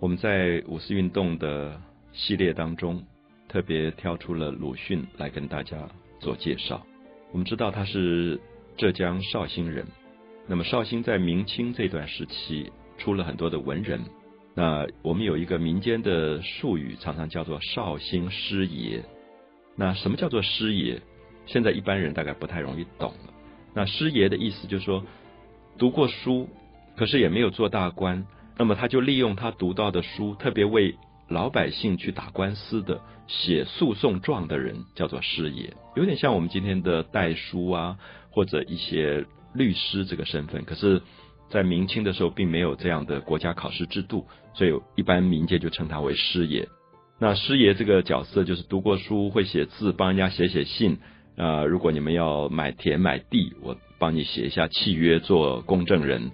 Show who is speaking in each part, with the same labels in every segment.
Speaker 1: 我们在五四运动的系列当中，特别挑出了鲁迅来跟大家做介绍。我们知道他是浙江绍兴人，那么绍兴在明清这段时期出了很多的文人。那我们有一个民间的术语，常常叫做绍兴师爷。那什么叫做师爷？现在一般人大概不太容易懂了。那师爷的意思就是说，读过书，可是也没有做大官。那么他就利用他读到的书，特别为老百姓去打官司的、写诉讼状的人，叫做师爷，有点像我们今天的代书啊，或者一些律师这个身份。可是，在明清的时候，并没有这样的国家考试制度，所以一般民间就称他为师爷。那师爷这个角色，就是读过书、会写字，帮人家写写信。啊，如果你们要买田买地，我帮你写一下契约，做公证人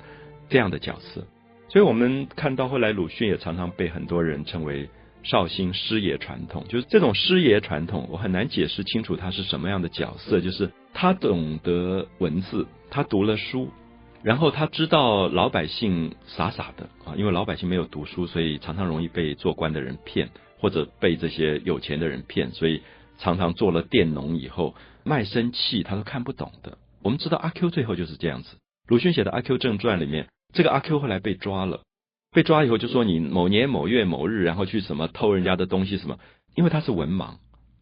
Speaker 1: 这样的角色。所以我们看到后来，鲁迅也常常被很多人称为绍兴师爷传统。就是这种师爷传统，我很难解释清楚他是什么样的角色。就是他懂得文字，他读了书，然后他知道老百姓傻傻的啊，因为老百姓没有读书，所以常常容易被做官的人骗，或者被这些有钱的人骗，所以常常做了佃农以后卖身契，他都看不懂的。我们知道阿 Q 最后就是这样子。鲁迅写的《阿 Q 正传》里面。这个阿 Q 后来被抓了，被抓以后就说你某年某月某日，然后去什么偷人家的东西什么？因为他是文盲，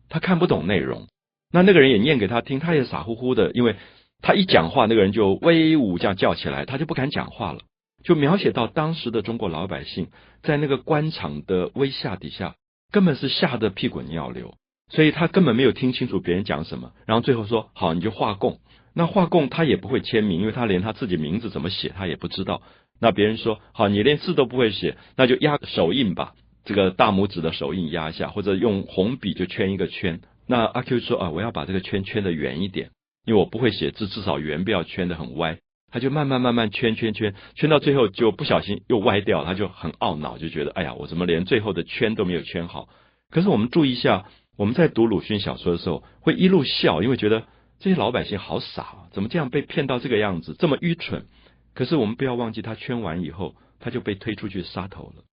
Speaker 1: 他看不懂内容。那那个人也念给他听，他也傻乎乎的，因为他一讲话，那个人就威武这样叫起来，他就不敢讲话了。就描写到当时的中国老百姓在那个官场的威吓底下，根本是吓得屁滚尿流，所以他根本没有听清楚别人讲什么。然后最后说好，你就画供。那画供他也不会签名，因为他连他自己名字怎么写他也不知道。那别人说好，你连字都不会写，那就压手印吧，这个大拇指的手印压一下，或者用红笔就圈一个圈。那阿 Q 说啊，我要把这个圈圈的圆一点，因为我不会写字，至少圆不要圈的很歪。他就慢慢慢慢圈圈圈，圈到最后就不小心又歪掉，他就很懊恼，就觉得哎呀，我怎么连最后的圈都没有圈好？可是我们注意一下，我们在读鲁迅小说的时候会一路笑，因为觉得。这些老百姓好傻啊！怎么这样被骗到这个样子，这么愚蠢？可是我们不要忘记，他圈完以后，他就被推出去杀头了，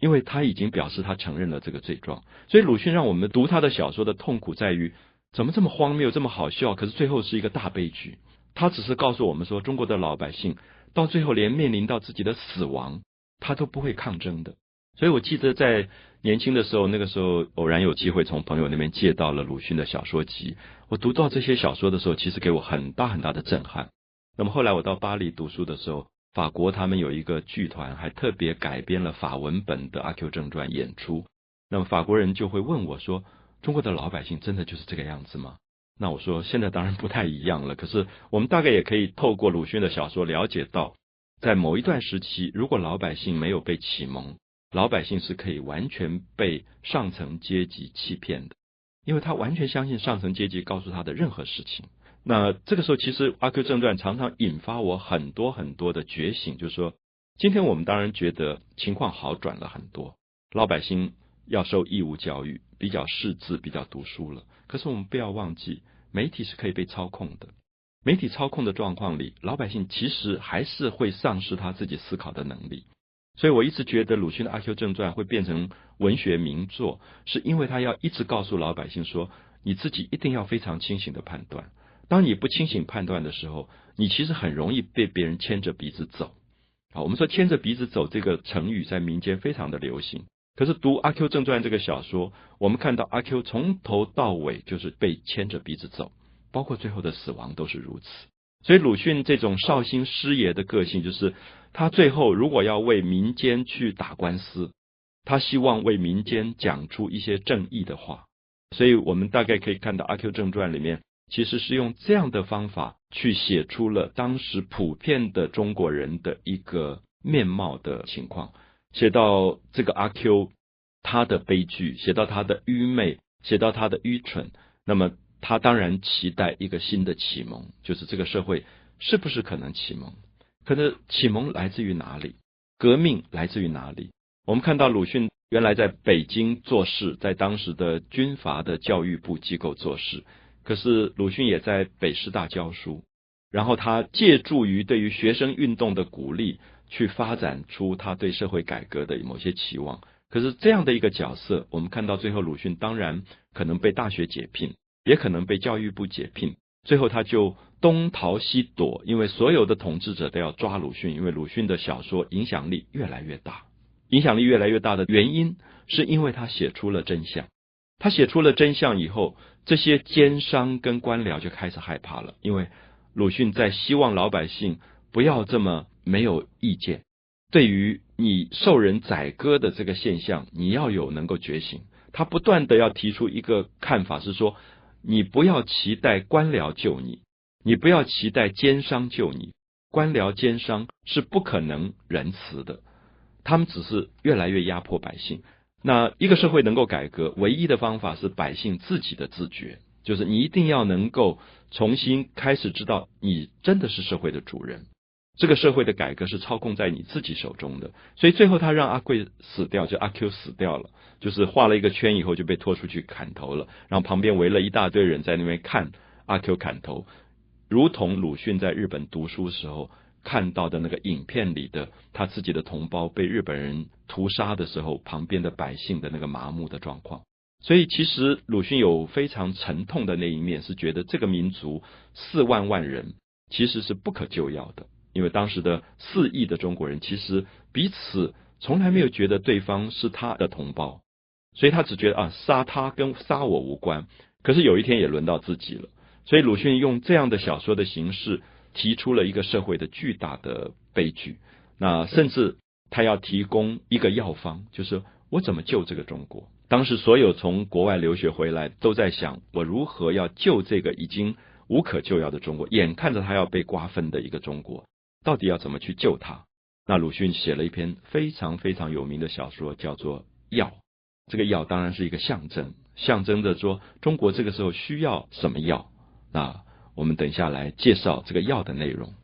Speaker 1: 因为他已经表示他承认了这个罪状。所以鲁迅让我们读他的小说的痛苦在于，怎么这么荒谬，这么好笑？可是最后是一个大悲剧。他只是告诉我们说，中国的老百姓到最后连面临到自己的死亡，他都不会抗争的。所以我记得在。年轻的时候，那个时候偶然有机会从朋友那边借到了鲁迅的小说集。我读到这些小说的时候，其实给我很大很大的震撼。那么后来我到巴黎读书的时候，法国他们有一个剧团还特别改编了法文本的《阿 Q 正传》演出。那么法国人就会问我说：“中国的老百姓真的就是这个样子吗？”那我说：“现在当然不太一样了。可是我们大概也可以透过鲁迅的小说了解到，在某一段时期，如果老百姓没有被启蒙。”老百姓是可以完全被上层阶级欺骗的，因为他完全相信上层阶级告诉他的任何事情。那这个时候，其实《阿 Q 正传》常常引发我很多很多的觉醒，就是说，今天我们当然觉得情况好转了很多，老百姓要受义务教育，比较识字，比较读书了。可是我们不要忘记，媒体是可以被操控的。媒体操控的状况里，老百姓其实还是会丧失他自己思考的能力。所以我一直觉得鲁迅的《阿 Q 正传》会变成文学名作，是因为他要一直告诉老百姓说，你自己一定要非常清醒的判断。当你不清醒判断的时候，你其实很容易被别人牵着鼻子走。好，我们说牵着鼻子走这个成语在民间非常的流行。可是读《阿 Q 正传》这个小说，我们看到阿 Q 从头到尾就是被牵着鼻子走，包括最后的死亡都是如此。所以鲁迅这种绍兴师爷的个性就是。他最后如果要为民间去打官司，他希望为民间讲出一些正义的话，所以我们大概可以看到《阿 Q 正传》里面其实是用这样的方法去写出了当时普遍的中国人的一个面貌的情况，写到这个阿 Q 他的悲剧，写到他的愚昧，写到他的愚蠢，那么他当然期待一个新的启蒙，就是这个社会是不是可能启蒙？可是启蒙来自于哪里？革命来自于哪里？我们看到鲁迅原来在北京做事，在当时的军阀的教育部机构做事。可是鲁迅也在北师大教书，然后他借助于对于学生运动的鼓励，去发展出他对社会改革的某些期望。可是这样的一个角色，我们看到最后鲁迅当然可能被大学解聘，也可能被教育部解聘。最后他就东逃西躲，因为所有的统治者都要抓鲁迅，因为鲁迅的小说影响力越来越大。影响力越来越大的原因，是因为他写出了真相。他写出了真相以后，这些奸商跟官僚就开始害怕了，因为鲁迅在希望老百姓不要这么没有意见。对于你受人宰割的这个现象，你要有能够觉醒。他不断的要提出一个看法，是说你不要期待官僚救你，你不要期待奸商救你。官僚奸商是不可能仁慈的，他们只是越来越压迫百姓。那一个社会能够改革，唯一的方法是百姓自己的自觉，就是你一定要能够重新开始知道，你真的是社会的主人。这个社会的改革是操控在你自己手中的，所以最后他让阿贵死掉，就阿 Q 死掉了，就是画了一个圈以后就被拖出去砍头了，然后旁边围了一大堆人在那边看阿 Q 砍头，如同鲁迅在日本读书时候看到的那个影片里的他自己的同胞被日本人屠杀的时候，旁边的百姓的那个麻木的状况。所以其实鲁迅有非常沉痛的那一面，是觉得这个民族四万万人其实是不可救药的。因为当时的四亿的中国人，其实彼此从来没有觉得对方是他的同胞，所以他只觉得啊，杀他跟杀我无关。可是有一天也轮到自己了，所以鲁迅用这样的小说的形式，提出了一个社会的巨大的悲剧。那甚至他要提供一个药方，就是我怎么救这个中国？当时所有从国外留学回来，都在想我如何要救这个已经无可救药的中国，眼看着他要被瓜分的一个中国。到底要怎么去救他？那鲁迅写了一篇非常非常有名的小说，叫做《药》。这个药当然是一个象征，象征着说中国这个时候需要什么药。那我们等下来介绍这个药的内容。